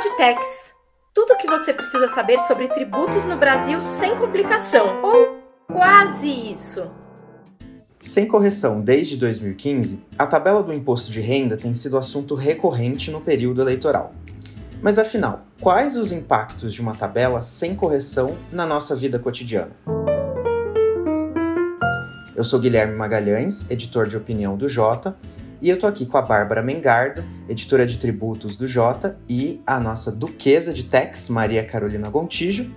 Podtex. Tudo o que você precisa saber sobre tributos no Brasil sem complicação, ou quase isso. Sem correção desde 2015, a tabela do imposto de renda tem sido assunto recorrente no período eleitoral. Mas afinal, quais os impactos de uma tabela sem correção na nossa vida cotidiana? Eu sou Guilherme Magalhães, editor de opinião do Jota, e eu tô aqui com a Bárbara Mengardo, editora de tributos do Jota, e a nossa duquesa de Tex, Maria Carolina Gontijo,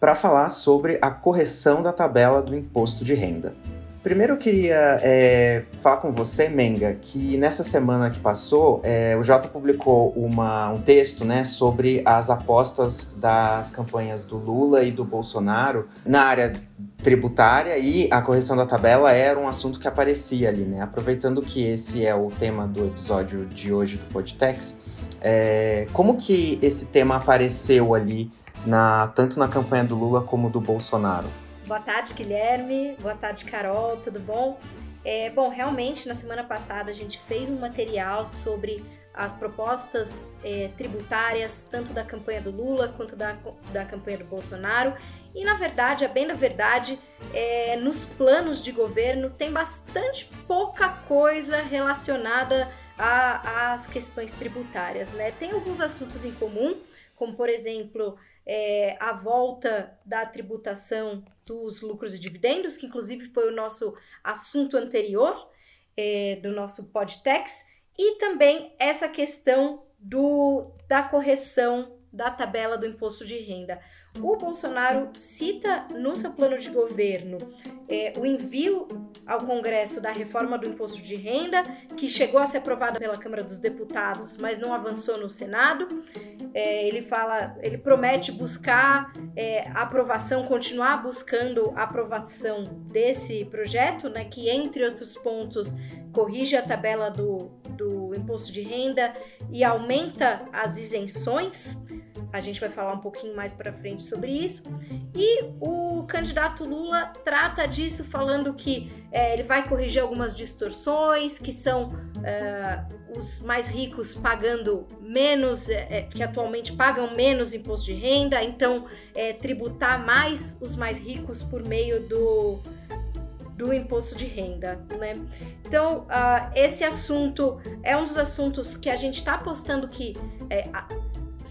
para falar sobre a correção da tabela do imposto de renda. Primeiro eu queria é, falar com você, Menga, que nessa semana que passou, é, o Jota publicou uma, um texto né, sobre as apostas das campanhas do Lula e do Bolsonaro na área tributária e a correção da tabela era um assunto que aparecia ali, né? Aproveitando que esse é o tema do episódio de hoje do Podtex, é, como que esse tema apareceu ali, na, tanto na campanha do Lula como do Bolsonaro? Boa tarde, Guilherme. Boa tarde, Carol. Tudo bom? É, bom, realmente, na semana passada a gente fez um material sobre as propostas é, tributárias, tanto da campanha do Lula quanto da, da campanha do Bolsonaro. E, na verdade, a bem na verdade, é, nos planos de governo tem bastante pouca coisa relacionada às questões tributárias. Né? Tem alguns assuntos em comum, como, por exemplo, é, a volta da tributação dos lucros e dividendos, que inclusive foi o nosso assunto anterior é, do nosso podtex, e também essa questão do, da correção da tabela do imposto de renda. O Bolsonaro cita no seu plano de governo é, o envio ao Congresso da reforma do imposto de renda, que chegou a ser aprovada pela Câmara dos Deputados, mas não avançou no Senado. É, ele fala, ele promete buscar é, aprovação, continuar buscando aprovação desse projeto, né, que entre outros pontos corrige a tabela do, do imposto de renda e aumenta as isenções. A gente vai falar um pouquinho mais para frente sobre isso. E o candidato Lula trata disso falando que é, ele vai corrigir algumas distorções, que são é, os mais ricos pagando menos, é, é que atualmente pagam menos imposto de renda, então é, tributar mais os mais ricos por meio do do imposto de renda, né? Então, uh, esse assunto é um dos assuntos que a gente está apostando que é,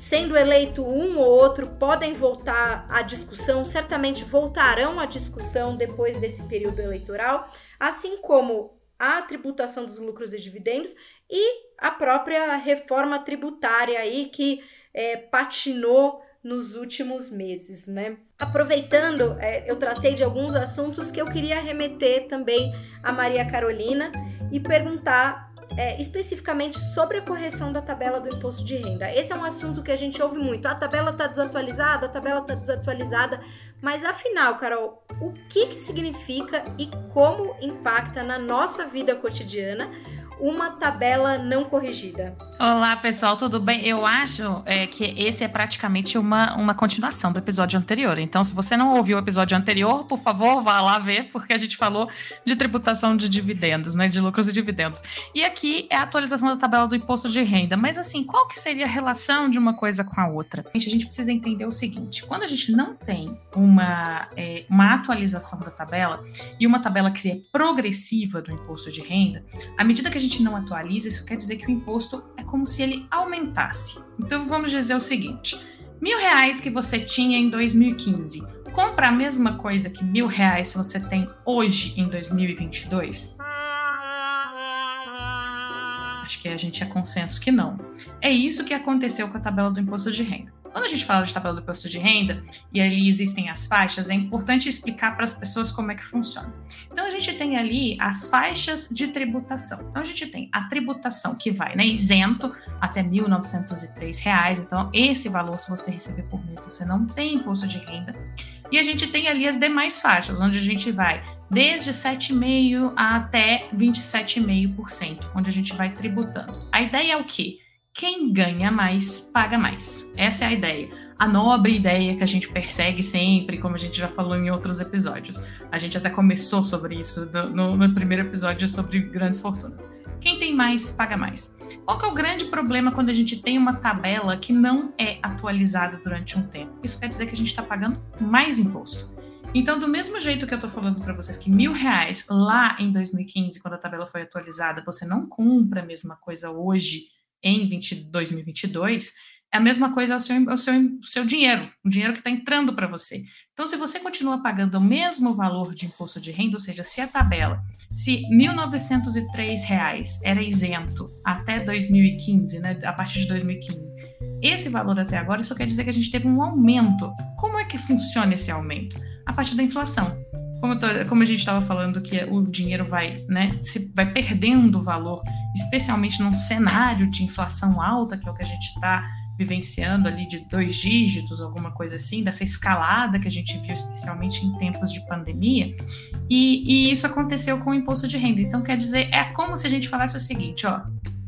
sendo eleito um ou outro, podem voltar à discussão, certamente voltarão à discussão depois desse período eleitoral, assim como a tributação dos lucros e dividendos e a própria reforma tributária aí que é, patinou nos últimos meses, né? Aproveitando, é, eu tratei de alguns assuntos que eu queria remeter também a Maria Carolina e perguntar é, especificamente sobre a correção da tabela do imposto de renda. Esse é um assunto que a gente ouve muito. A tabela está desatualizada, a tabela está desatualizada. Mas afinal, Carol, o que, que significa e como impacta na nossa vida cotidiana uma tabela não corrigida. Olá, pessoal, tudo bem? Eu acho é, que esse é praticamente uma, uma continuação do episódio anterior. Então, se você não ouviu o episódio anterior, por favor, vá lá ver, porque a gente falou de tributação de dividendos, né? De lucros e dividendos. E aqui é a atualização da tabela do imposto de renda. Mas assim, qual que seria a relação de uma coisa com a outra? A gente precisa entender o seguinte: quando a gente não tem uma, é, uma atualização da tabela e uma tabela que é progressiva do imposto de renda, à medida que a gente gente não atualiza, isso quer dizer que o imposto é como se ele aumentasse. Então vamos dizer o seguinte: mil reais que você tinha em 2015, compra a mesma coisa que mil reais se você tem hoje em 2022? Acho que a gente é consenso que não. É isso que aconteceu com a tabela do imposto de renda. Quando a gente fala de tabela do imposto de renda e ali existem as faixas, é importante explicar para as pessoas como é que funciona. Então a gente tem ali as faixas de tributação. Então a gente tem a tributação que vai, né, isento até 1.903 reais. Então esse valor se você receber por mês, você não tem imposto de renda. E a gente tem ali as demais faixas, onde a gente vai desde 7,5% até 27,5%, onde a gente vai tributando. A ideia é o quê? Quem ganha mais paga mais. Essa é a ideia. A nobre ideia que a gente persegue sempre, como a gente já falou em outros episódios. A gente até começou sobre isso no, no primeiro episódio sobre grandes fortunas. Quem tem mais, paga mais. Qual que é o grande problema quando a gente tem uma tabela que não é atualizada durante um tempo? Isso quer dizer que a gente está pagando mais imposto. Então, do mesmo jeito que eu estou falando para vocês que mil reais lá em 2015, quando a tabela foi atualizada, você não compra a mesma coisa hoje em 20, 2022, é a mesma coisa o seu, o seu, o seu dinheiro, o dinheiro que está entrando para você. Então, se você continua pagando o mesmo valor de imposto de renda, ou seja, se a tabela, se R$ 1.903 era isento até 2015, né, a partir de 2015, esse valor até agora, isso quer dizer que a gente teve um aumento. Como é que funciona esse aumento? A partir da inflação. Como, tô, como a gente estava falando que o dinheiro vai, né, se, vai perdendo valor, especialmente num cenário de inflação alta, que é o que a gente está vivenciando ali de dois dígitos, alguma coisa assim, dessa escalada que a gente viu especialmente em tempos de pandemia. E, e, isso aconteceu com o imposto de renda. Então, quer dizer, é como se a gente falasse o seguinte, ó,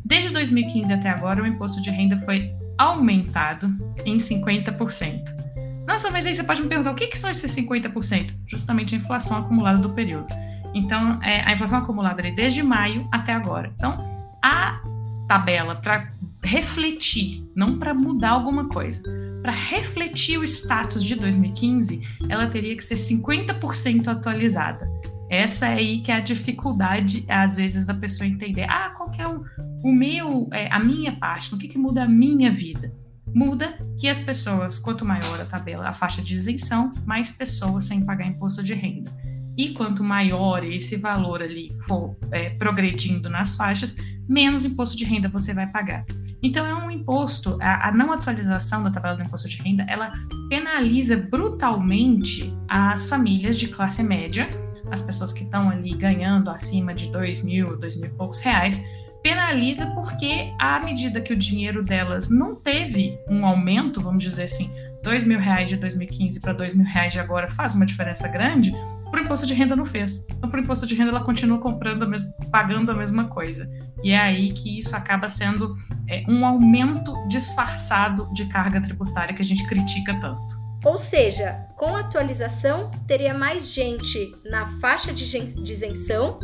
desde 2015 até agora, o imposto de renda foi aumentado em 50%. Nossa, mas aí você pode me perguntar, o que, que são esses 50%? Justamente a inflação acumulada do período. Então, é, a inflação acumulada ali desde maio até agora. Então, a tabela para refletir, não para mudar alguma coisa, para refletir o status de 2015, ela teria que ser 50% atualizada. Essa é aí que é a dificuldade, às vezes, da pessoa entender. Ah, qual que é o, o meu, é, a minha parte? No que, que muda a minha vida? Muda que as pessoas, quanto maior a tabela, a faixa de isenção, mais pessoas sem pagar imposto de renda. E quanto maior esse valor ali for é, progredindo nas faixas, menos imposto de renda você vai pagar. Então é um imposto, a, a, não atualização da tabela do imposto de renda, ela penaliza brutalmente as famílias de classe média, as pessoas que estão ali ganhando acima de dois mil, dois mil e poucos reais, penaliza porque à medida que o dinheiro delas não teve um aumento, vamos dizer assim, dois mil reais de 2015 para dois mil reais de agora faz uma diferença grande, para o imposto de renda não fez. Então, para o imposto de renda, ela continua comprando, a pagando a mesma coisa. E é aí que isso acaba sendo é, um aumento disfarçado de carga tributária que a gente critica tanto. Ou seja, com a atualização, teria mais gente na faixa de isenção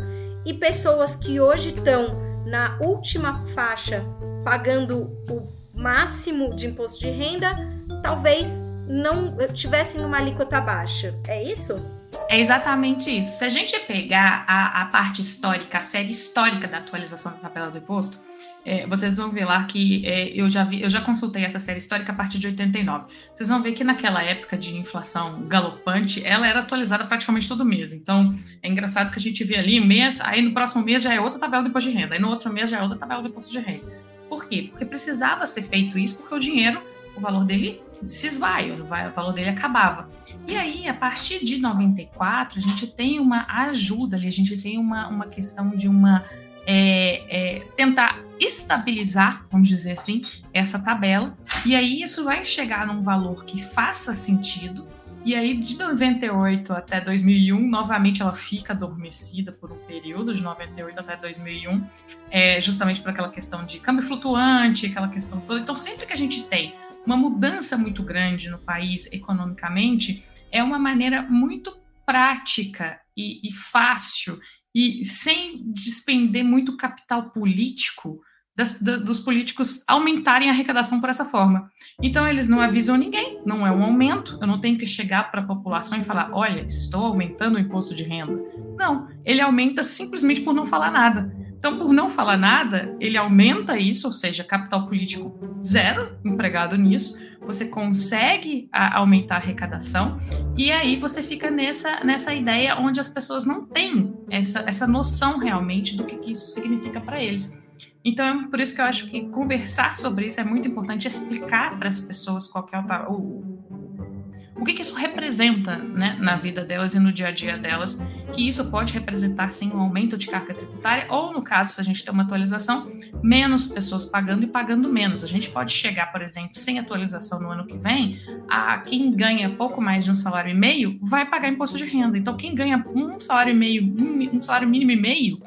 e pessoas que hoje estão na última faixa pagando o máximo de imposto de renda, talvez não tivessem numa alíquota baixa. É isso? É exatamente isso. Se a gente pegar a, a parte histórica, a série histórica da atualização da tabela do imposto, é, vocês vão ver lá que é, eu, já vi, eu já consultei essa série histórica a partir de 89. Vocês vão ver que naquela época de inflação galopante, ela era atualizada praticamente todo mês. Então, é engraçado que a gente vê ali mês, aí no próximo mês já é outra tabela de imposto de renda, aí no outro mês já é outra tabela de imposto de renda. Por quê? Porque precisava ser feito isso, porque o dinheiro, o valor dele se esvai, o valor dele acabava. E aí, a partir de 94, a gente tem uma ajuda ali, a gente tem uma, uma questão de uma. É, é, tentar estabilizar, vamos dizer assim, essa tabela, e aí isso vai chegar num valor que faça sentido, e aí de 98 até 2001, novamente ela fica adormecida por um período, de 98 até 2001, é, justamente por aquela questão de câmbio flutuante, aquela questão toda. Então, sempre que a gente tem uma mudança muito grande no país economicamente, é uma maneira muito prática e, e fácil e sem despender muito capital político das, da, dos políticos aumentarem a arrecadação por essa forma. Então eles não avisam ninguém, não é um aumento, eu não tenho que chegar para a população e falar, olha, estou aumentando o imposto de renda. Não, ele aumenta simplesmente por não falar nada. Então, por não falar nada, ele aumenta isso, ou seja, capital político zero empregado nisso. Você consegue a, aumentar a arrecadação e aí você fica nessa, nessa ideia onde as pessoas não têm essa, essa noção realmente do que, que isso significa para eles. Então, é por isso que eu acho que conversar sobre isso é muito importante, explicar para as pessoas qual é o, o que, que isso representa né, na vida delas e no dia a dia delas, que isso pode representar sim um aumento de carga tributária, ou no caso, se a gente tem uma atualização, menos pessoas pagando e pagando menos. A gente pode chegar, por exemplo, sem atualização no ano que vem, a quem ganha pouco mais de um salário e meio vai pagar imposto de renda. Então, quem ganha um salário e meio, um salário mínimo e meio,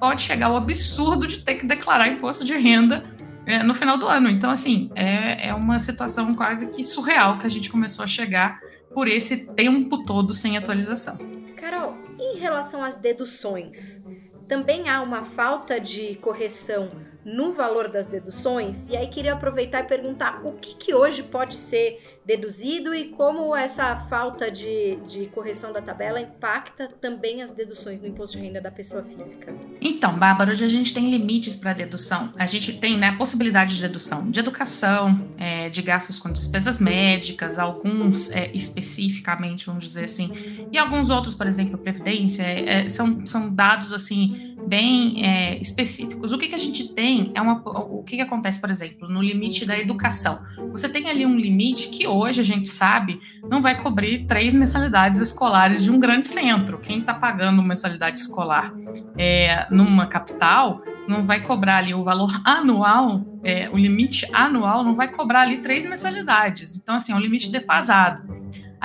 pode chegar ao absurdo de ter que declarar imposto de renda é, no final do ano. Então, assim, é, é uma situação quase que surreal que a gente começou a chegar por esse tempo todo sem atualização. Carol, em relação às deduções, também há uma falta de correção no valor das deduções. E aí queria aproveitar e perguntar o que, que hoje pode ser deduzido e como essa falta de, de correção da tabela impacta também as deduções no imposto de renda da pessoa física. Então, Bárbara, hoje a gente tem limites para dedução. A gente tem né, possibilidade de dedução de educação, é, de gastos com despesas médicas, alguns é, especificamente, vamos dizer assim, e alguns outros, por exemplo, previdência, é, é são, são dados assim bem é, específicos. O que, que a gente tem é uma, o que, que acontece, por exemplo, no limite da educação. Você tem ali um limite que hoje a gente sabe não vai cobrir três mensalidades escolares de um grande centro. Quem está pagando mensalidade escolar é, numa capital não vai cobrar ali o valor anual, é, o limite anual não vai cobrar ali três mensalidades. Então, assim, é um limite defasado.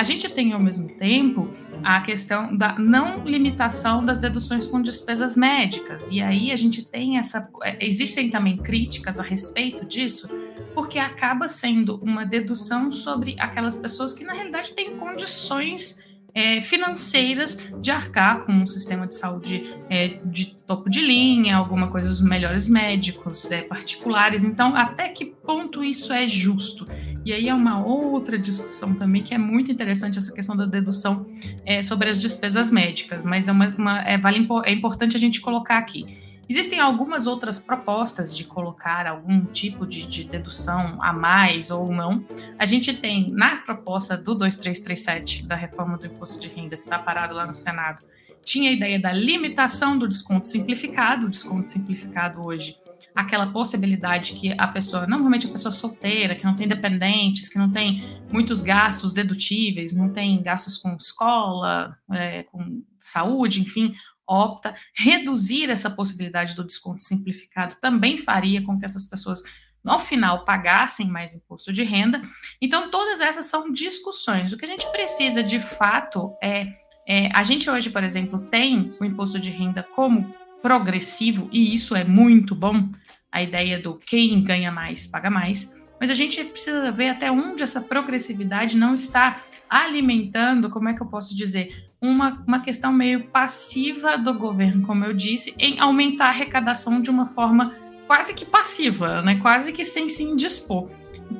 A gente tem, ao mesmo tempo, a questão da não limitação das deduções com despesas médicas. E aí a gente tem essa. É, existem também críticas a respeito disso, porque acaba sendo uma dedução sobre aquelas pessoas que, na realidade, têm condições é, financeiras de arcar com um sistema de saúde é, de topo de linha, alguma coisa dos melhores médicos é, particulares. Então, até que ponto isso é justo? E aí é uma outra discussão também que é muito interessante essa questão da dedução é, sobre as despesas médicas, mas é, uma, uma é, vale, é importante a gente colocar aqui. Existem algumas outras propostas de colocar algum tipo de, de, dedução a mais ou não. A gente tem na proposta do 2337 da reforma do imposto de renda, que está parado lá no Senado, tinha a ideia da limitação do desconto simplificado. O desconto simplificado hoje aquela possibilidade que a pessoa, normalmente a pessoa solteira, que não tem dependentes, que não tem muitos gastos dedutíveis, não tem gastos com escola, é, com saúde, enfim, opta, reduzir essa possibilidade do desconto simplificado também faria com que essas pessoas no final pagassem mais imposto de renda. Então, todas essas são discussões. O que a gente precisa de fato é, é, a gente hoje, por exemplo, tem o imposto de renda como progressivo, e isso é muito bom, a ideia do quem ganha mais paga mais, mas a gente precisa ver até onde essa progressividade não está alimentando, como é que eu posso dizer, uma, uma questão meio passiva do governo, como eu disse, em aumentar a arrecadação de uma forma quase que passiva, né? quase que sem se indispor.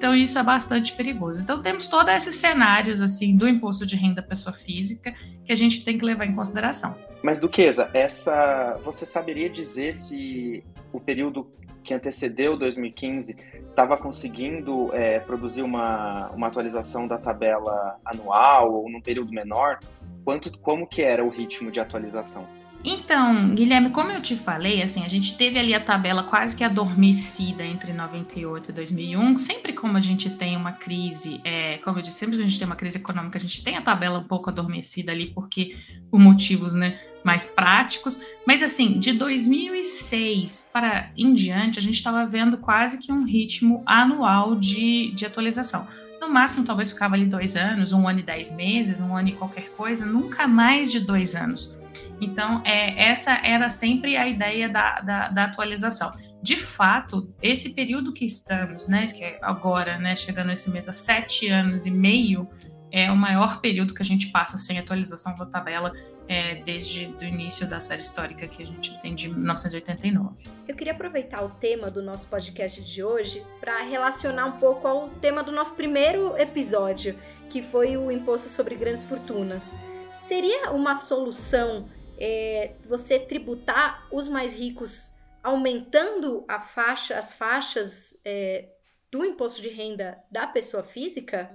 Então isso é bastante perigoso. Então temos todos esses cenários assim do imposto de renda pessoa física que a gente tem que levar em consideração. Mas Duquesa, essa você saberia dizer se o período que antecedeu 2015 estava conseguindo é, produzir uma, uma atualização da tabela anual ou num período menor? Quanto, como que era o ritmo de atualização? Então, Guilherme, como eu te falei, assim, a gente teve ali a tabela quase que adormecida entre 98 e 2001. Sempre como a gente tem uma crise, é, como eu disse, sempre que a gente tem uma crise econômica, a gente tem a tabela um pouco adormecida ali, porque por motivos, né, mais práticos. Mas assim, de 2006 para em diante, a gente estava vendo quase que um ritmo anual de, de atualização. No máximo, talvez ficava ali dois anos, um ano e dez meses, um ano e qualquer coisa, nunca mais de dois anos. Então, é, essa era sempre a ideia da, da, da, atualização. De fato, esse período que estamos, né, que é agora, né, chegando esse mês a sete anos e meio, é o maior período que a gente passa sem atualização da tabela é, desde o início da série histórica que a gente tem de 1989. Eu queria aproveitar o tema do nosso podcast de hoje para relacionar um pouco ao tema do nosso primeiro episódio, que foi o imposto sobre grandes fortunas. Seria uma solução é, você tributar os mais ricos aumentando a faixa, as faixas é, do imposto de renda da pessoa física?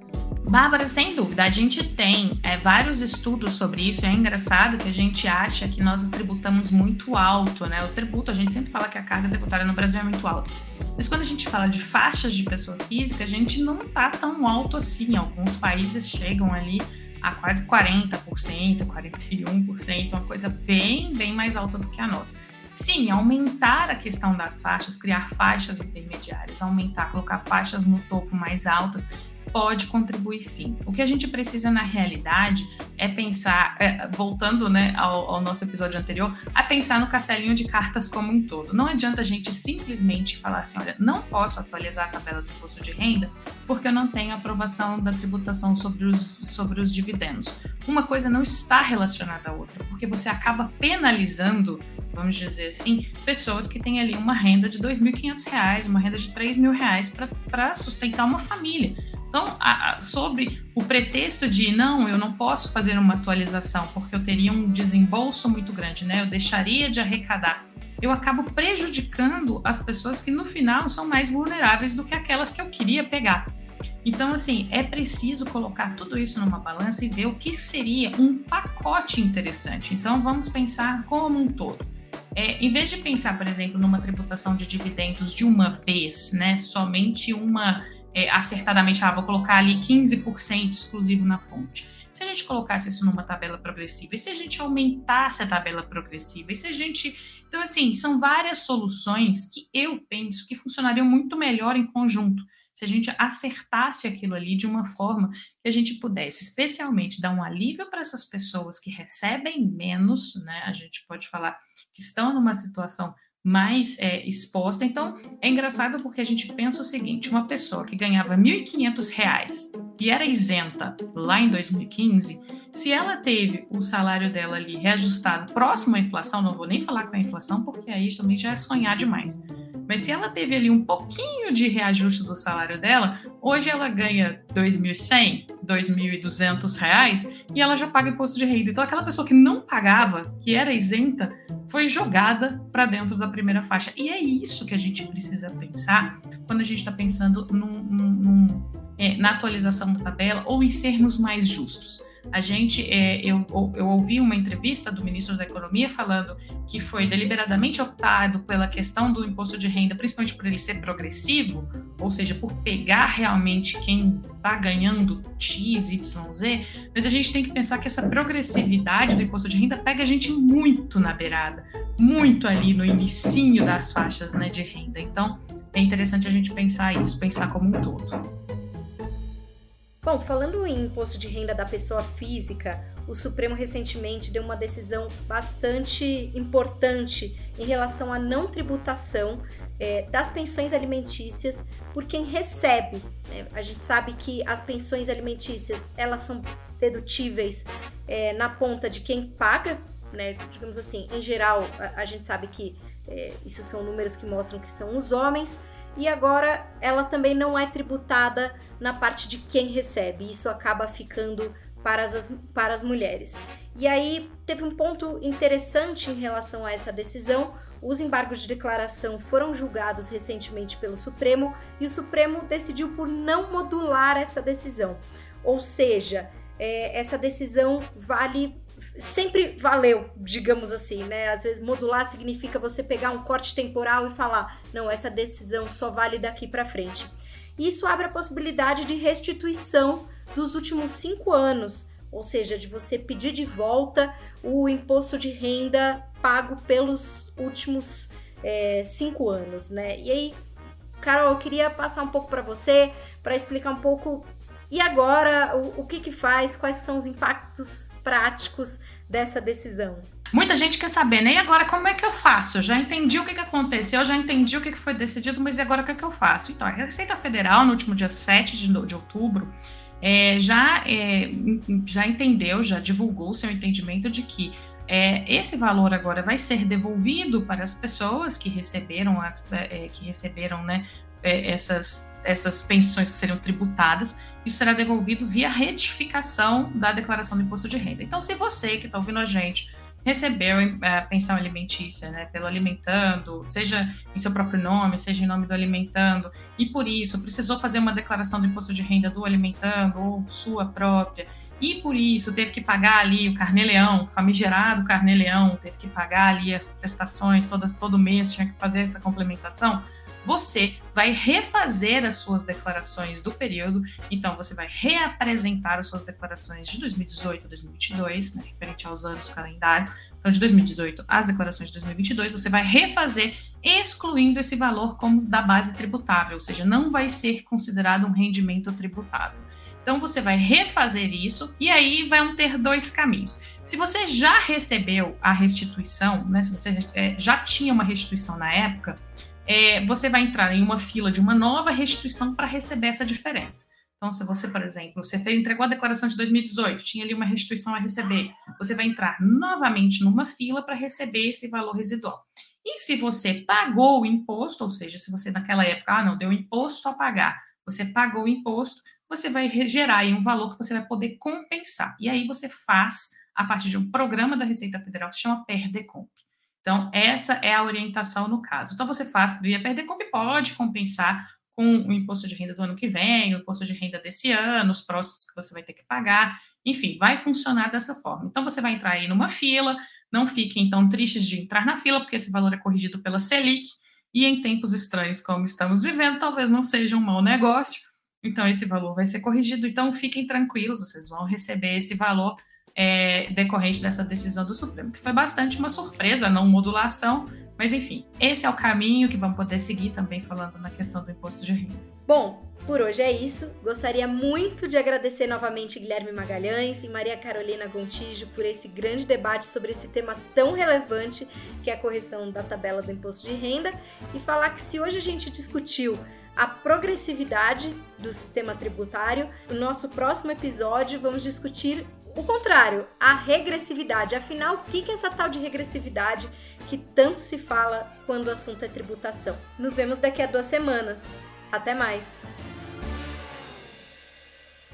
Bárbara, sem dúvida, a gente tem é, vários estudos sobre isso. É engraçado que a gente acha que nós tributamos muito alto, né? O tributo, a gente sempre fala que a carga tributária no Brasil é muito alta. Mas quando a gente fala de faixas de pessoa física, a gente não tá tão alto assim. Alguns países chegam ali a quase 40%, 41%, uma coisa bem, bem mais alta do que a nossa. Sim, aumentar a questão das faixas, criar faixas intermediárias, aumentar, colocar faixas no topo mais altas, pode contribuir sim. O que a gente precisa na realidade é pensar, é, voltando né, ao, ao, nosso episódio anterior, a pensar no castelinho de cartas como um todo. Não adianta a gente simplesmente falar assim: olha, não posso atualizar a tabela do imposto de renda porque eu não tenho aprovação da tributação sobre os, sobre os dividendos. Uma coisa não está relacionada à outra, porque você acaba penalizando, vamos dizer assim, pessoas que têm ali uma renda de R$ 2.500, uma renda de R$ 3.000 para sustentar uma família. Então, a, a, sobre o pretexto de não, eu não posso fazer uma atualização porque eu teria um desembolso muito grande, né? Eu deixaria de arrecadar. Eu acabo prejudicando as pessoas que no final são mais vulneráveis do que aquelas que eu queria pegar. Então, assim, é preciso colocar tudo isso numa balança e ver o que seria um pacote interessante. Então, vamos pensar como um todo. É, em vez de pensar, por exemplo, numa tributação de dividendos de uma vez, né, somente uma é, acertadamente, ah, vou colocar ali 15% exclusivo na fonte. Se a gente colocasse isso numa tabela progressiva, e se a gente aumentasse a tabela progressiva, e se a gente. Então, assim, são várias soluções que eu penso que funcionariam muito melhor em conjunto se a gente acertasse aquilo ali de uma forma que a gente pudesse, especialmente, dar um alívio para essas pessoas que recebem menos, né? A gente pode falar que estão numa situação mais é, exposta. Então, é engraçado porque a gente pensa o seguinte: uma pessoa que ganhava R$ 1.500 e era isenta lá em 2015, se ela teve o salário dela ali reajustado próximo à inflação, não vou nem falar com a inflação, porque aí também já é sonhar demais. Mas se ela teve ali um pouquinho de reajuste do salário dela, hoje ela ganha R$ 2.100, 2.200 reais e ela já paga imposto de renda. Então aquela pessoa que não pagava, que era isenta, foi jogada para dentro da primeira faixa. E é isso que a gente precisa pensar quando a gente está pensando num, num, num, é, na atualização da tabela ou em sermos mais justos. A gente, é, eu, eu ouvi uma entrevista do ministro da Economia falando que foi deliberadamente optado pela questão do imposto de renda, principalmente por ele ser progressivo, ou seja, por pegar realmente quem está ganhando X, Y, Z, mas a gente tem que pensar que essa progressividade do imposto de renda pega a gente muito na beirada, muito ali no inicinho das faixas né, de renda. Então, é interessante a gente pensar isso, pensar como um todo. Bom, falando em imposto de renda da pessoa física, o Supremo recentemente deu uma decisão bastante importante em relação à não tributação é, das pensões alimentícias por quem recebe. Né? A gente sabe que as pensões alimentícias elas são dedutíveis é, na ponta de quem paga, né? digamos assim, em geral a, a gente sabe que é, isso são números que mostram que são os homens e agora ela também não é tributada na parte de quem recebe. Isso acaba ficando para as, para as mulheres. E aí teve um ponto interessante em relação a essa decisão. Os embargos de declaração foram julgados recentemente pelo Supremo e o Supremo decidiu por não modular essa decisão. Ou seja, é, essa decisão vale sempre valeu, digamos assim, né? Às vezes modular significa você pegar um corte temporal e falar, não, essa decisão só vale daqui para frente. Isso abre a possibilidade de restituição dos últimos cinco anos, ou seja, de você pedir de volta o imposto de renda pago pelos últimos é, cinco anos, né? E aí, Carol, eu queria passar um pouco para você, para explicar um pouco e agora, o, o que que faz? Quais são os impactos práticos dessa decisão? Muita gente quer saber, né? E agora como é que eu faço? Eu já entendi o que, que aconteceu, já entendi o que, que foi decidido, mas e agora o que, que eu faço? Então, a Receita Federal, no último dia 7 de, de outubro, é, já, é, já entendeu, já divulgou seu entendimento de que é, esse valor agora vai ser devolvido para as pessoas que receberam as é, que receberam né, é, essas, essas pensões que seriam tributadas, isso será devolvido via retificação da declaração do imposto de renda. Então, se você que está ouvindo a gente recebeu a pensão alimentícia, né, pelo alimentando, seja em seu próprio nome, seja em nome do alimentando, e por isso precisou fazer uma declaração do imposto de renda do alimentando ou sua própria, e por isso teve que pagar ali o carnê-leão, famigerado carnê-leão, teve que pagar ali as prestações todas, todo mês, tinha que fazer essa complementação, você vai refazer as suas declarações do período. Então, você vai reapresentar as suas declarações de 2018 2022, né, referente aos anos calendário. Então, de 2018 as declarações de 2022, você vai refazer, excluindo esse valor como da base tributável, ou seja, não vai ser considerado um rendimento tributável. Então você vai refazer isso e aí vão ter dois caminhos. Se você já recebeu a restituição, né, se você é, já tinha uma restituição na época, é, você vai entrar em uma fila de uma nova restituição para receber essa diferença. Então, se você, por exemplo, você entregou a declaração de 2018, tinha ali uma restituição a receber, você vai entrar novamente numa fila para receber esse valor residual. E se você pagou o imposto, ou seja, se você naquela época, ah, não, deu imposto a pagar, você pagou o imposto, você vai gerar aí um valor que você vai poder compensar. E aí você faz a partir de um programa da Receita Federal que se chama Perdecomp. Então, essa é a orientação no caso. Então, você faz via Perdecomp, pode compensar com o imposto de renda do ano que vem, o imposto de renda desse ano, os próximos que você vai ter que pagar, enfim, vai funcionar dessa forma. Então, você vai entrar aí numa fila, não fiquem então tristes de entrar na fila, porque esse valor é corrigido pela Selic, e em tempos estranhos como estamos vivendo, talvez não seja um mau negócio, então, esse valor vai ser corrigido. Então, fiquem tranquilos, vocês vão receber esse valor é, decorrente dessa decisão do Supremo, que foi bastante uma surpresa, não modulação, mas enfim, esse é o caminho que vamos poder seguir também falando na questão do imposto de renda. Bom, por hoje é isso. Gostaria muito de agradecer novamente Guilherme Magalhães e Maria Carolina Gontijo por esse grande debate sobre esse tema tão relevante que é a correção da tabela do imposto de renda e falar que se hoje a gente discutiu a progressividade do sistema tributário. No nosso próximo episódio, vamos discutir o contrário, a regressividade. Afinal, o que é essa tal de regressividade que tanto se fala quando o assunto é tributação? Nos vemos daqui a duas semanas. Até mais!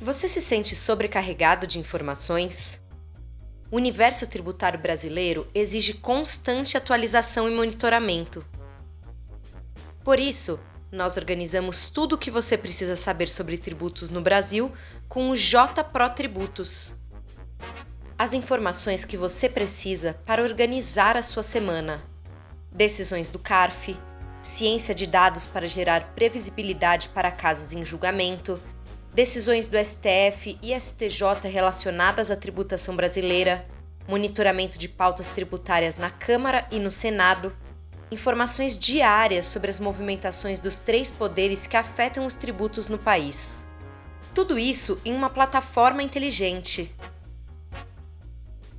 Você se sente sobrecarregado de informações? O universo tributário brasileiro exige constante atualização e monitoramento. Por isso, nós organizamos tudo o que você precisa saber sobre tributos no Brasil com o J Pro Tributos. As informações que você precisa para organizar a sua semana. Decisões do CARF, ciência de dados para gerar previsibilidade para casos em julgamento, decisões do STF e STJ relacionadas à tributação brasileira, monitoramento de pautas tributárias na Câmara e no Senado informações diárias sobre as movimentações dos três poderes que afetam os tributos no país. Tudo isso em uma plataforma inteligente.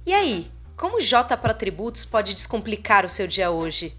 E aí, como J para Tributos pode descomplicar o seu dia hoje?